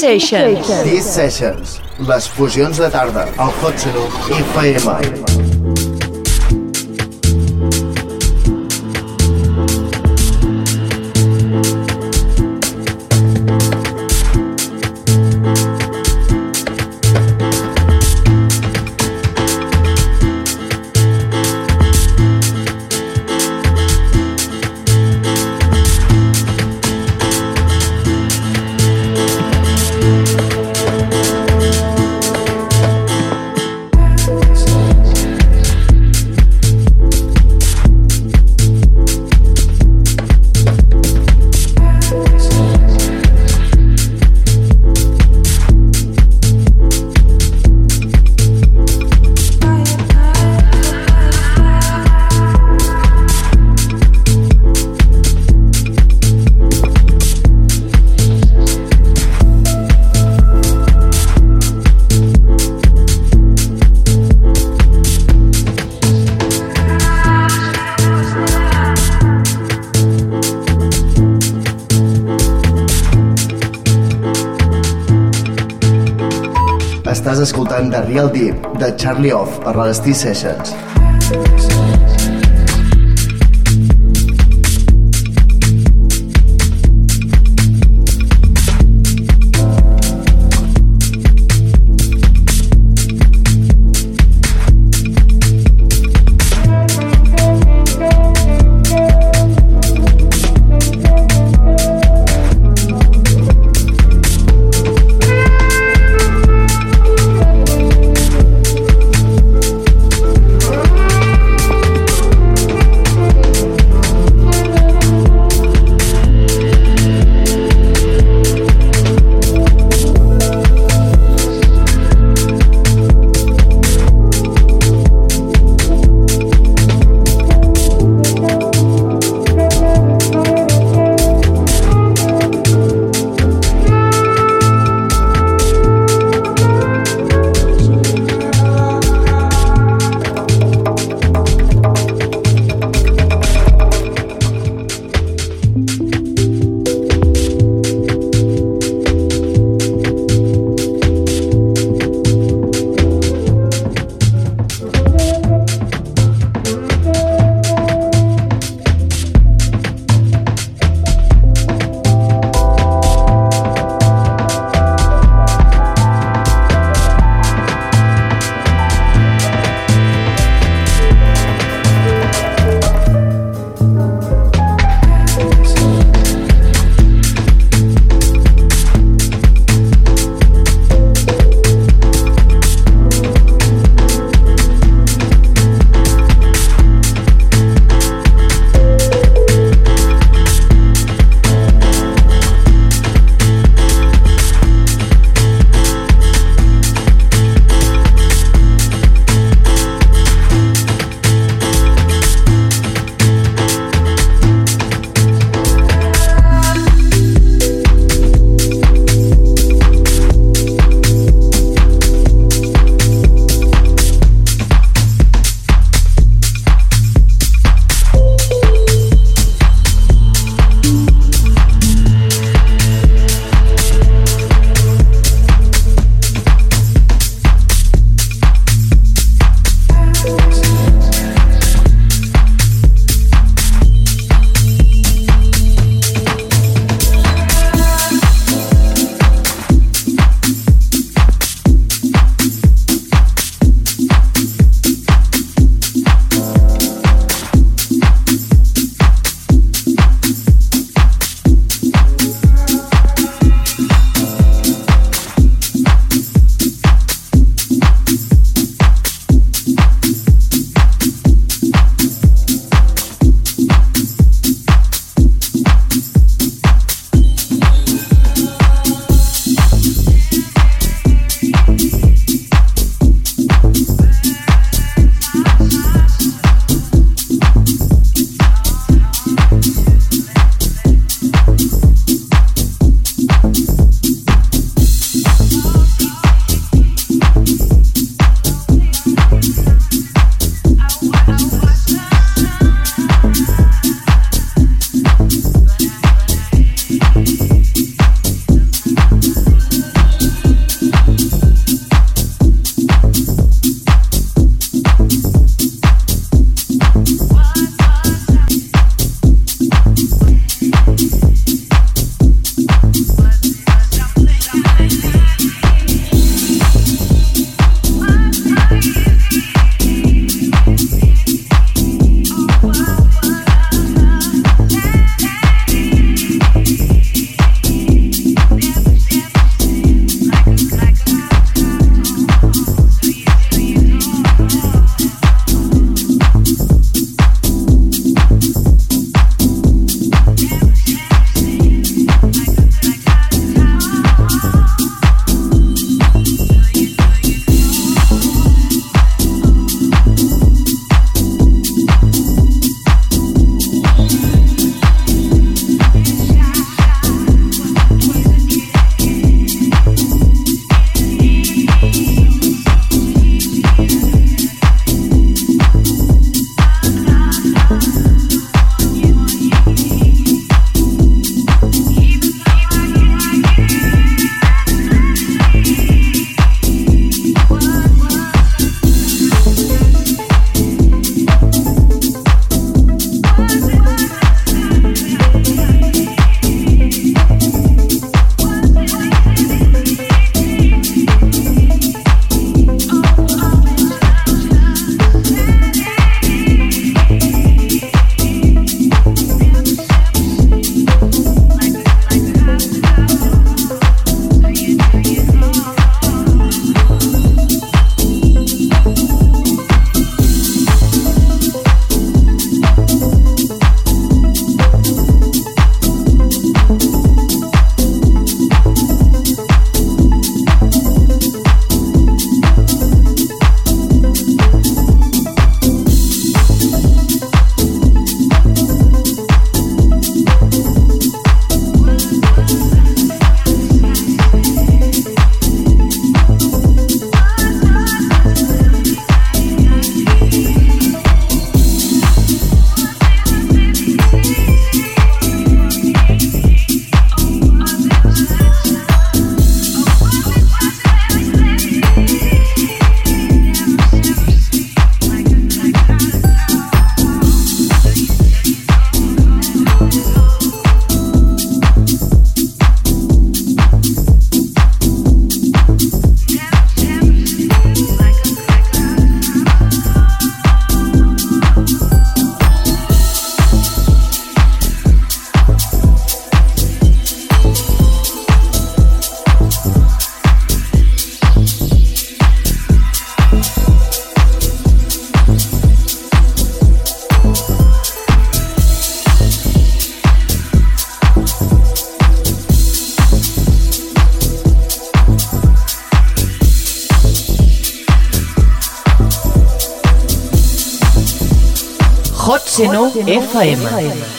Sessions. These Sessions. Les fusions de tarda. El Hot Snoop i FM. De Charlie Off per les T-Sessions. FM. FM.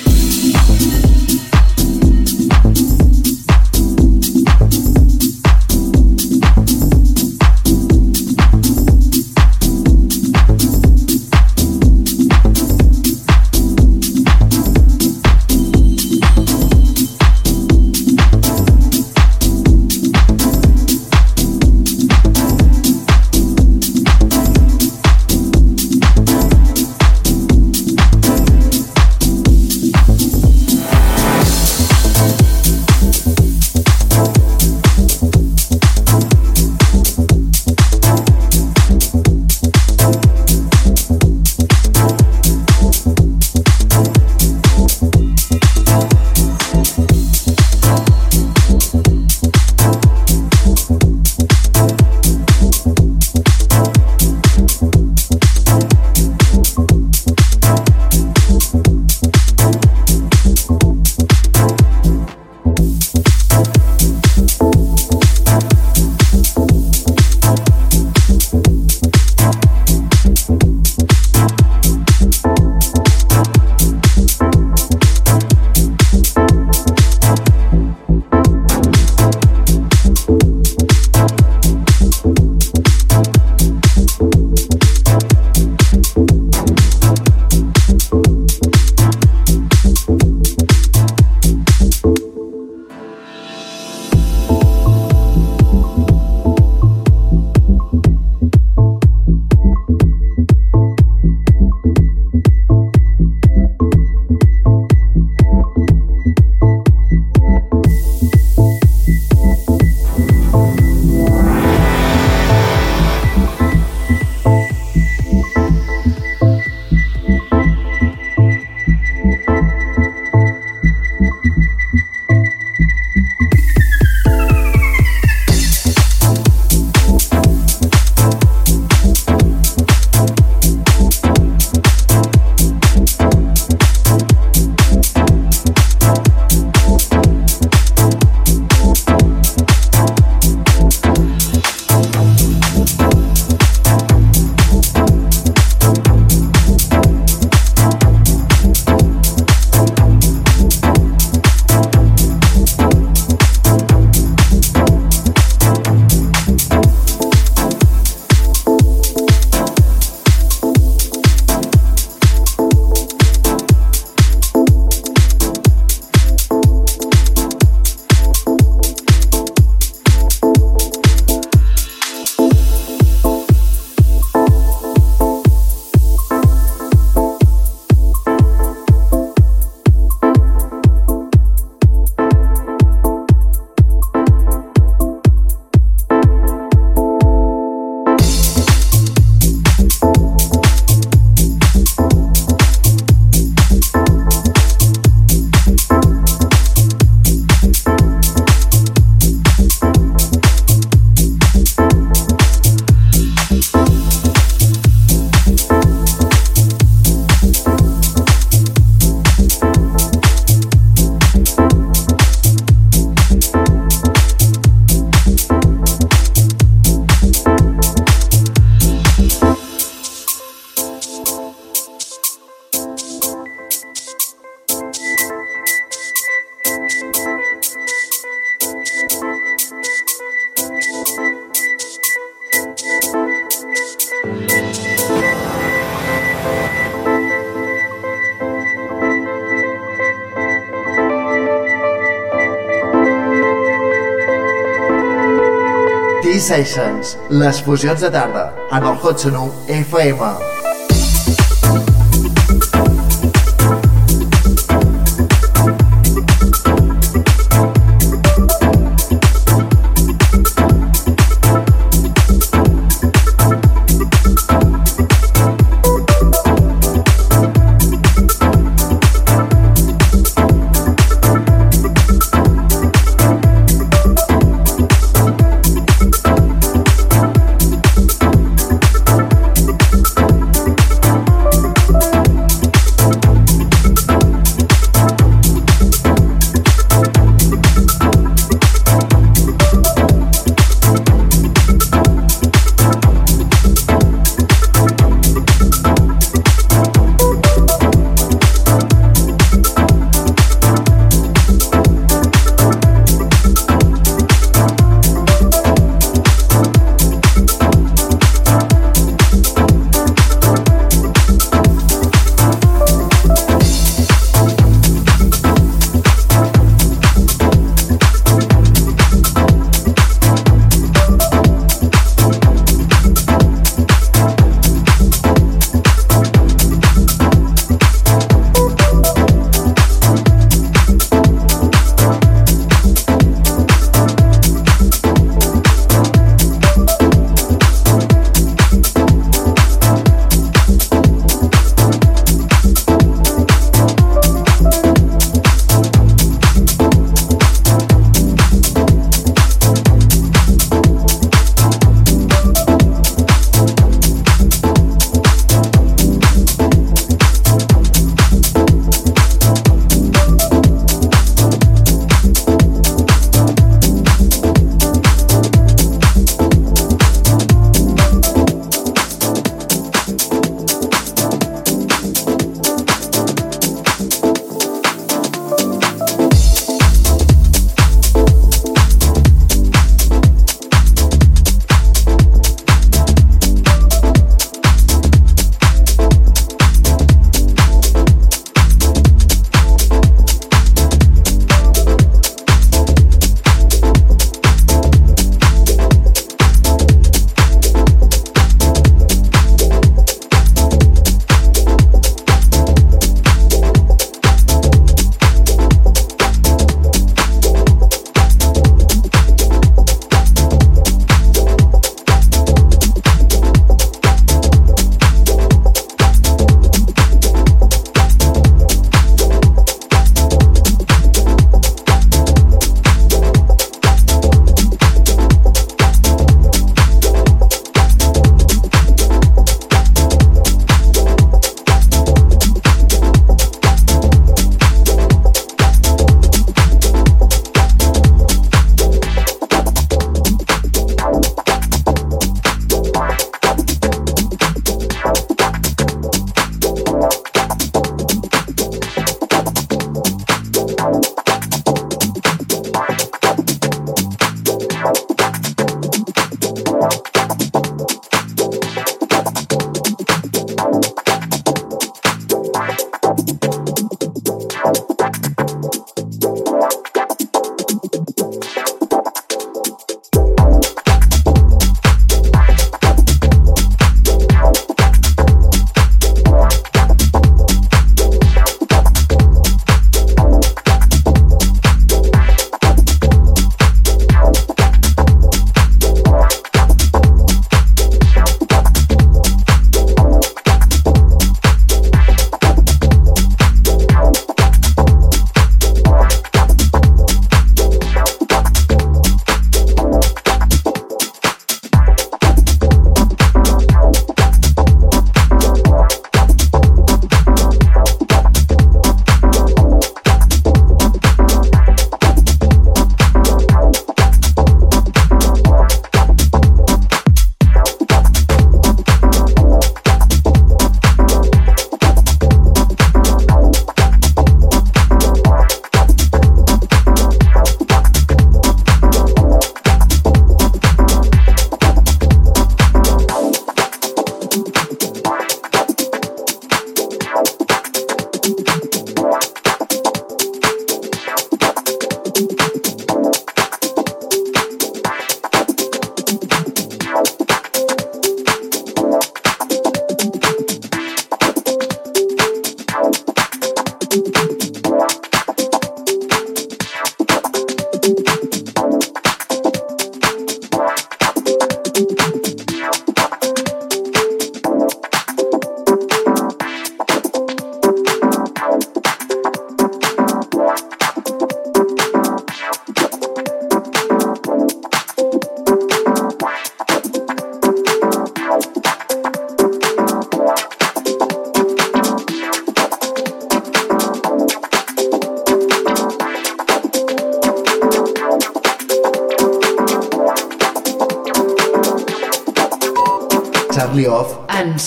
Sessions, les fusions de tarda, en el Hot FM.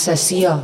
Sessió.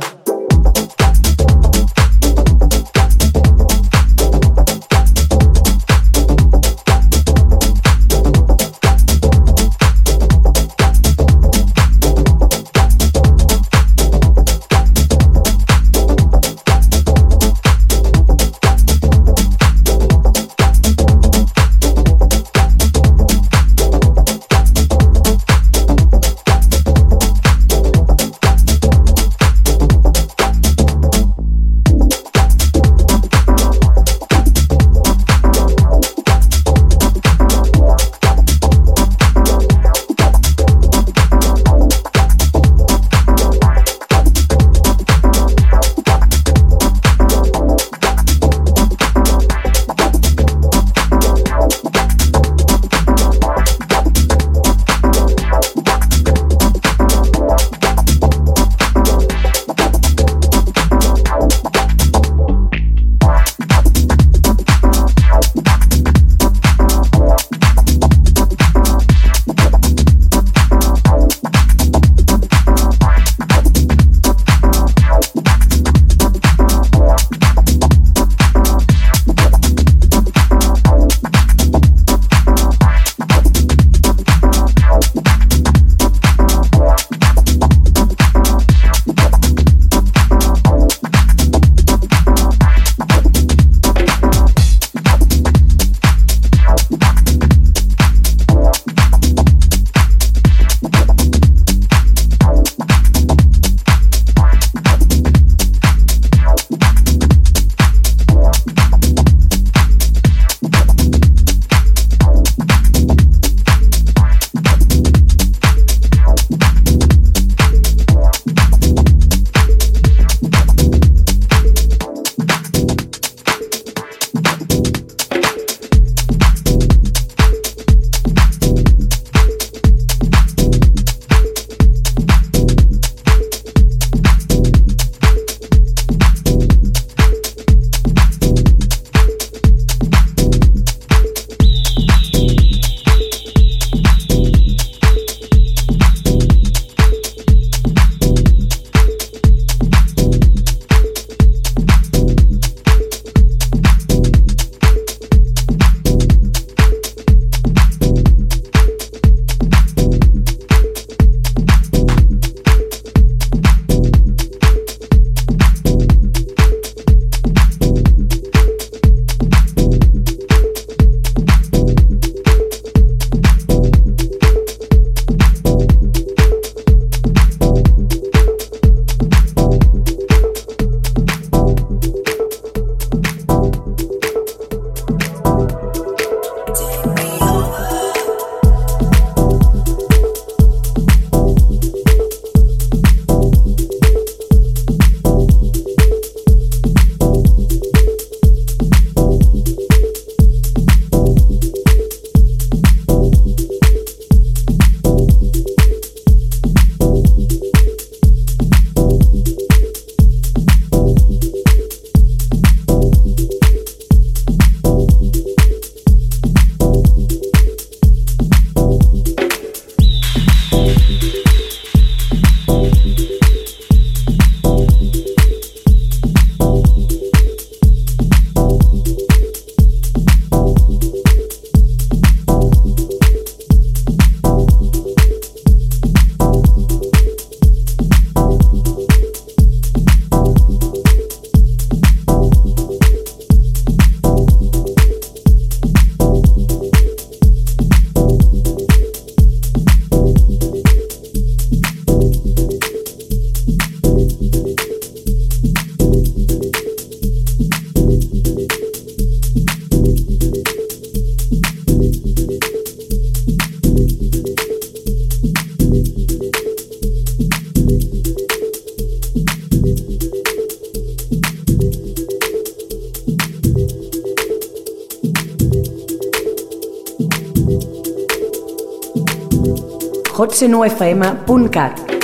hotsenufm.cat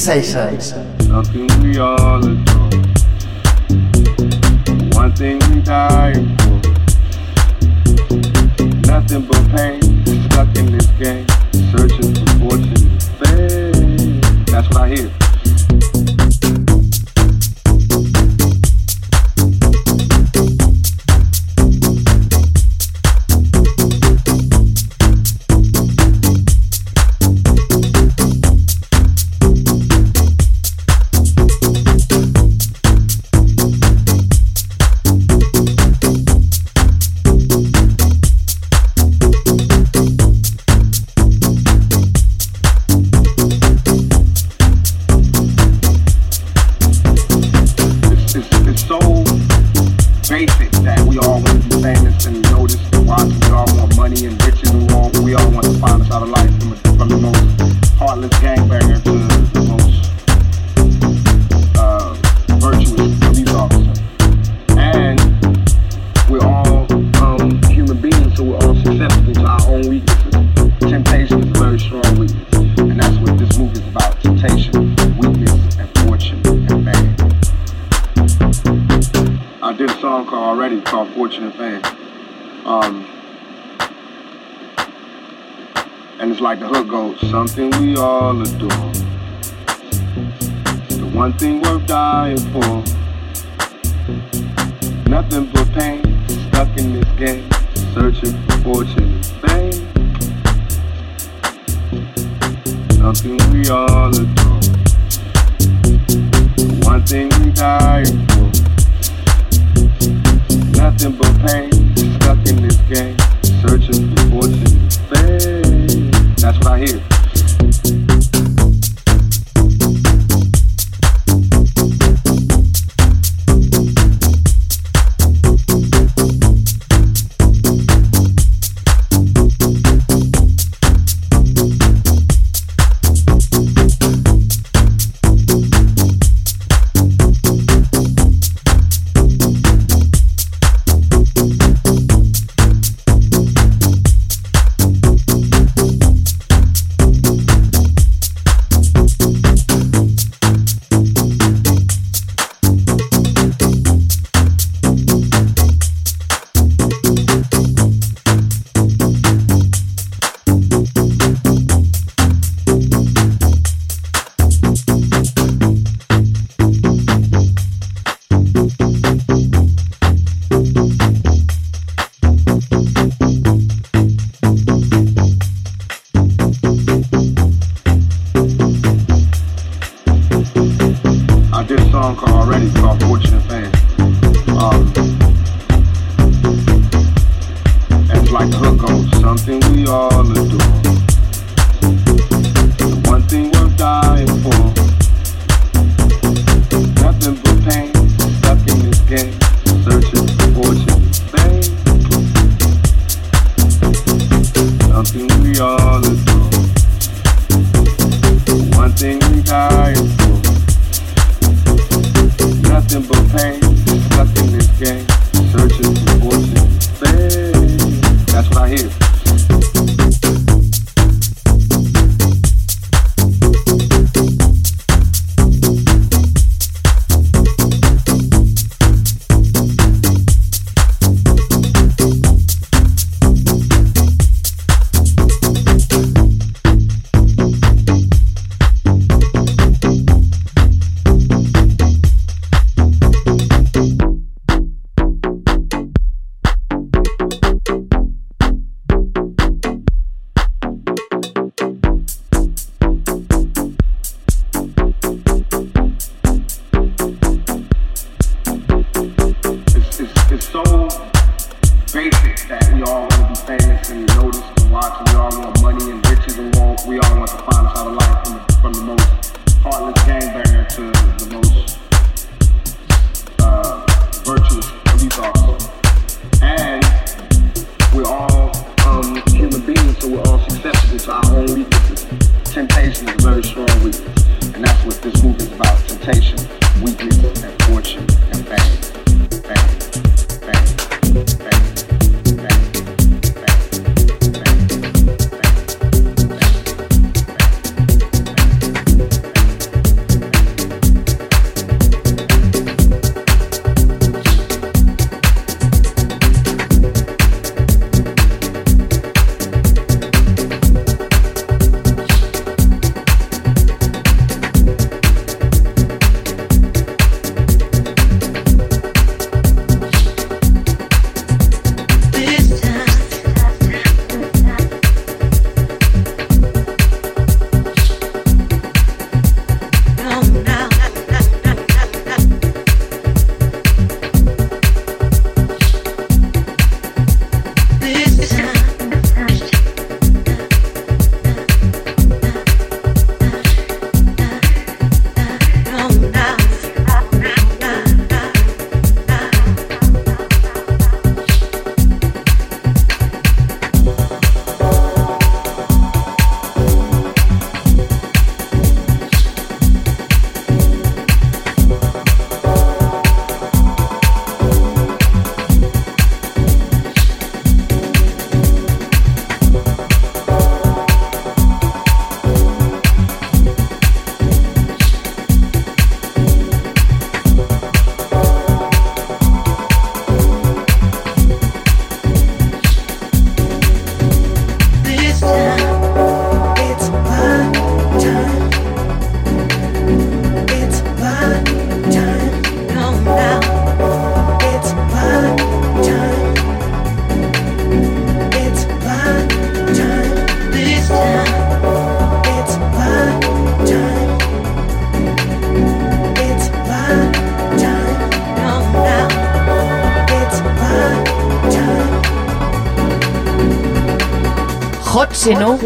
say say, Something we all. One thing we die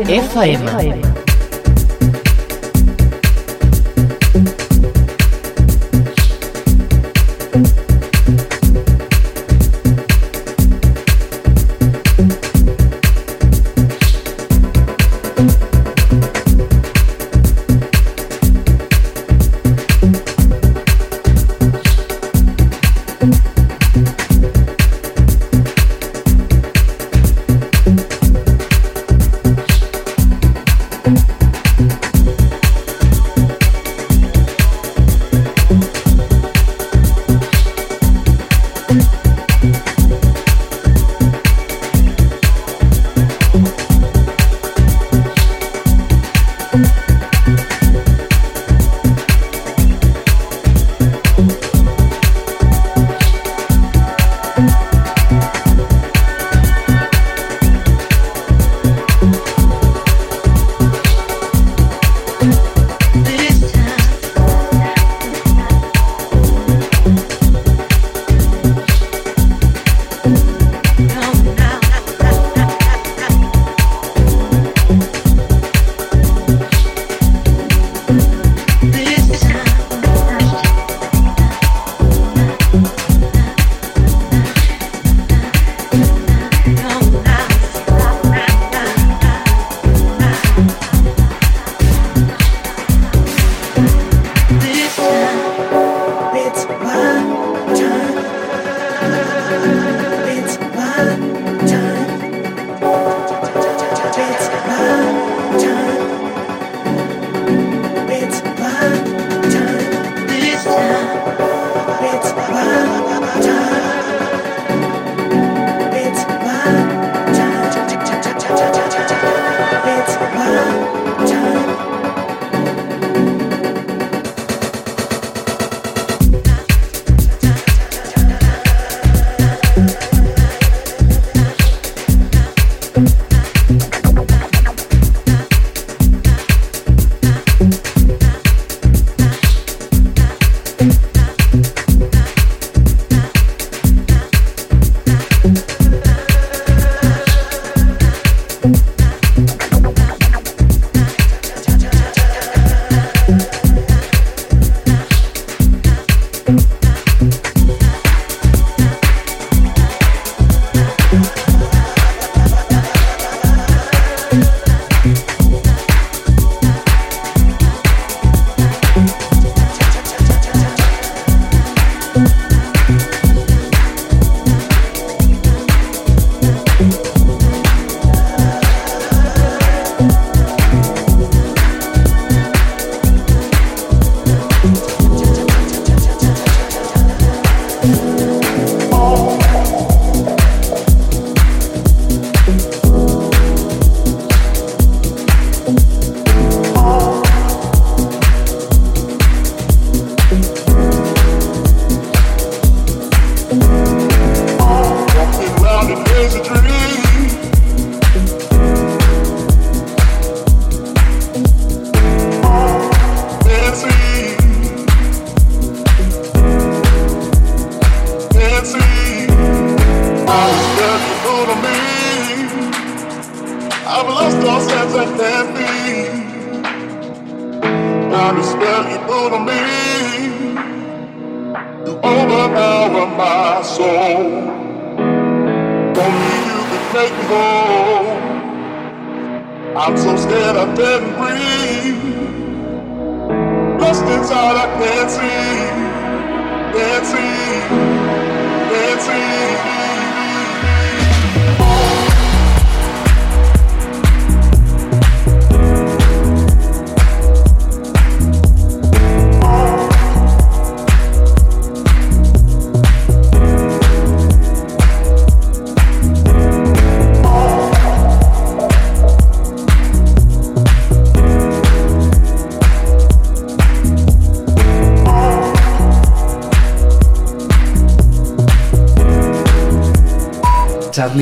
FM.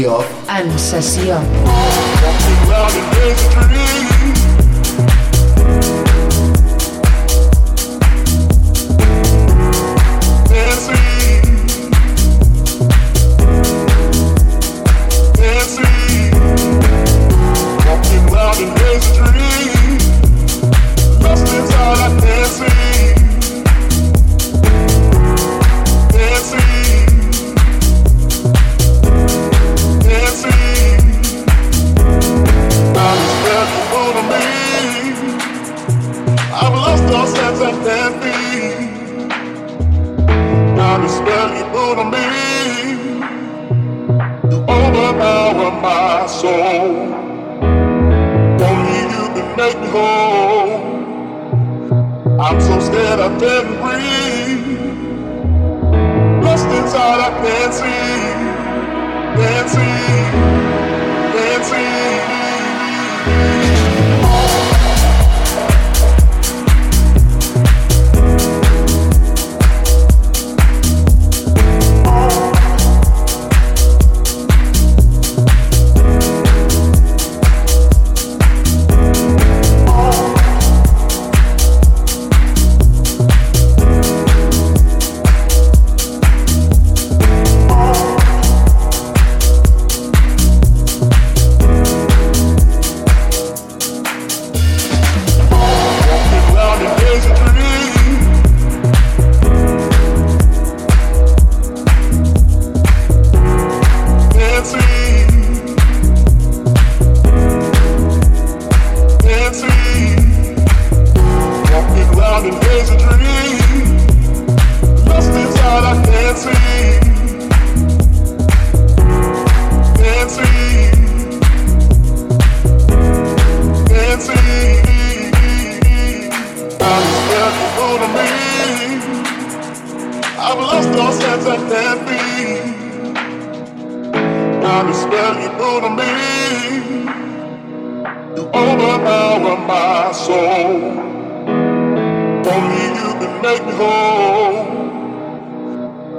Charlie Off en I spell you do to me. You overpower my soul. Only you can make me whole.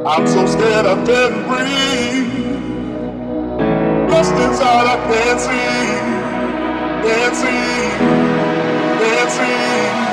I'm so scared I can't breathe. Lost inside, I can't see, can't see, can't see.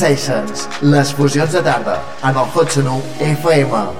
Sessions, les fusions de tarda, en el Hot Sonu FM.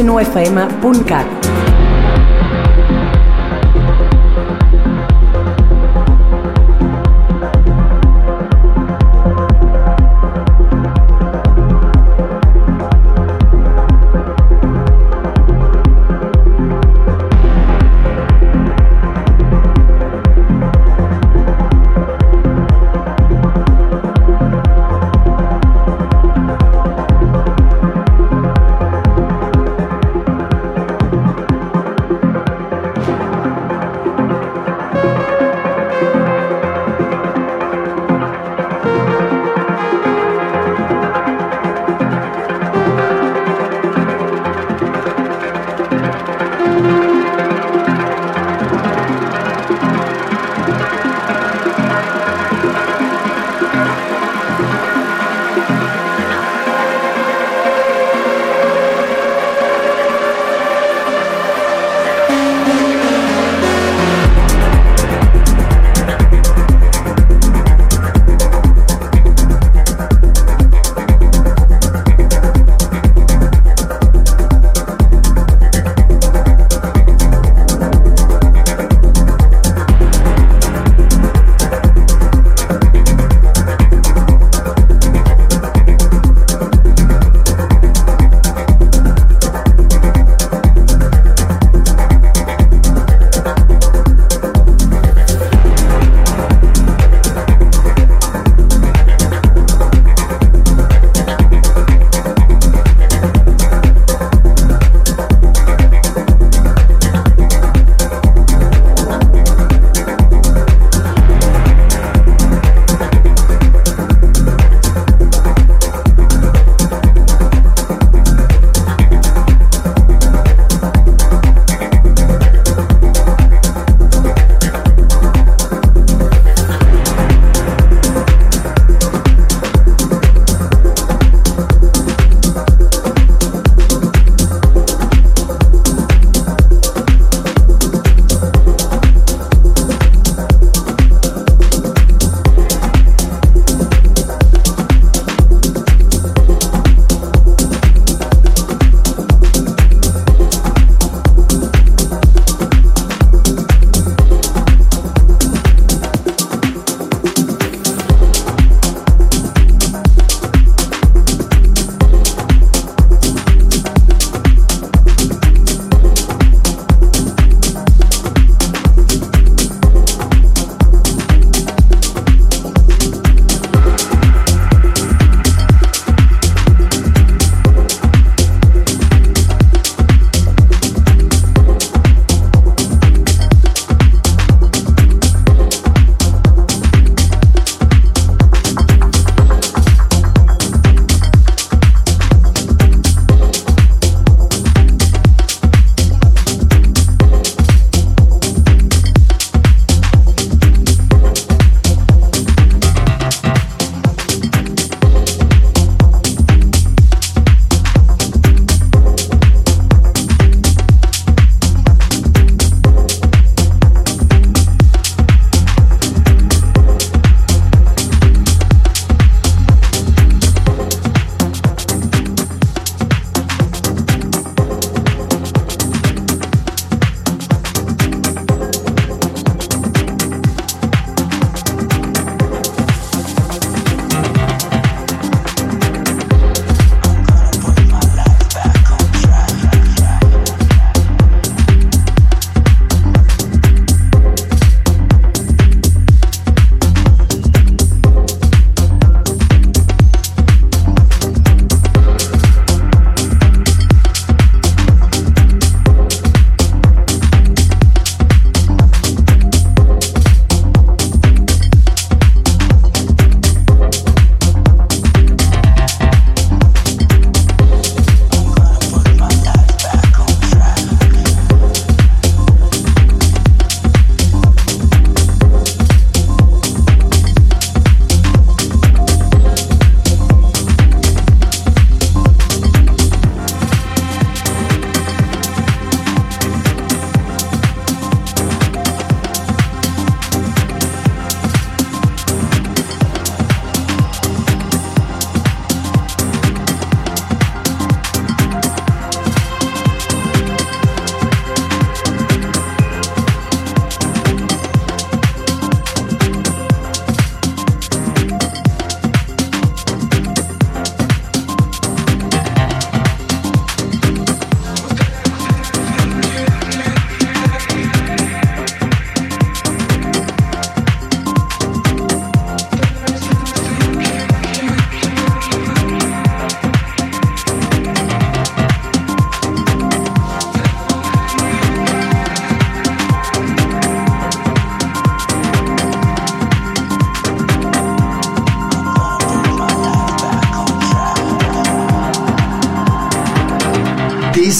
cnufm.cat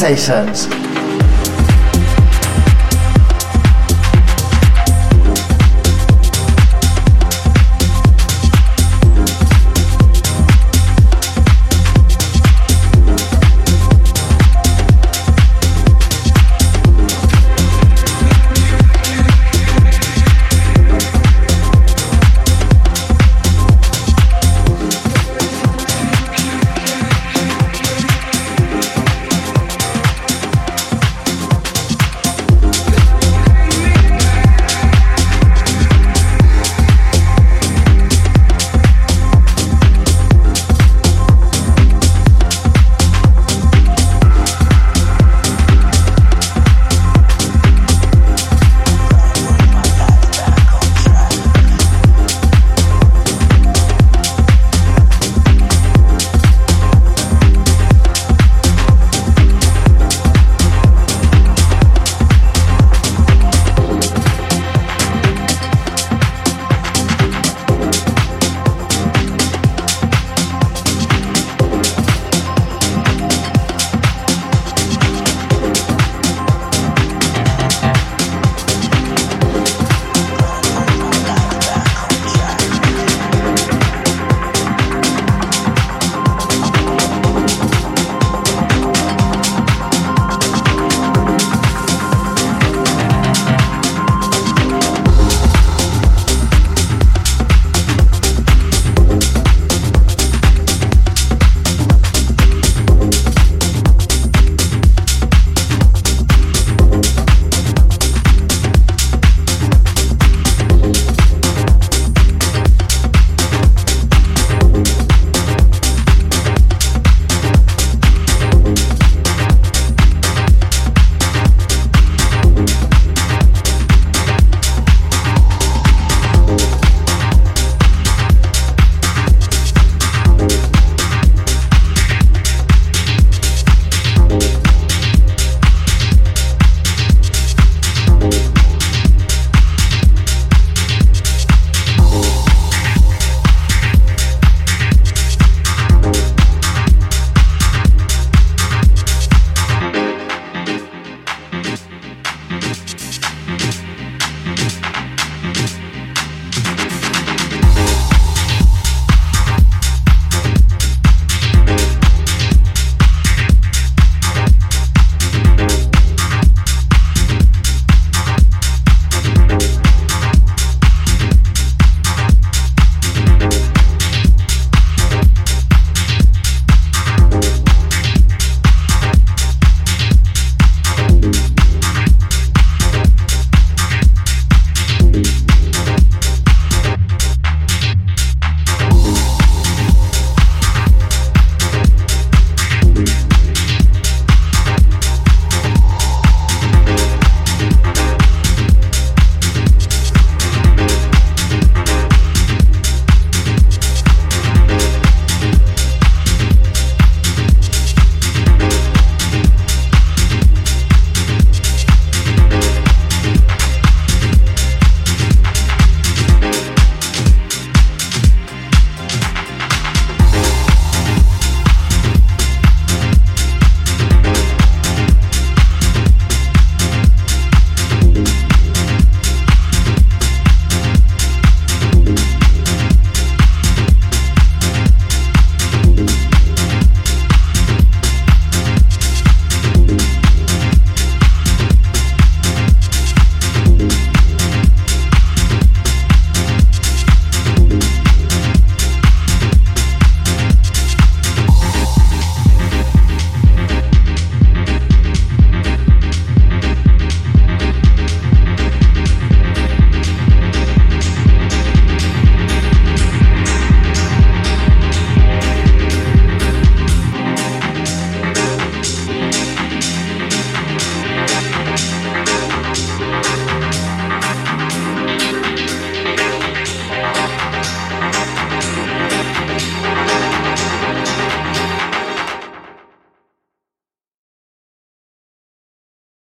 Sessions.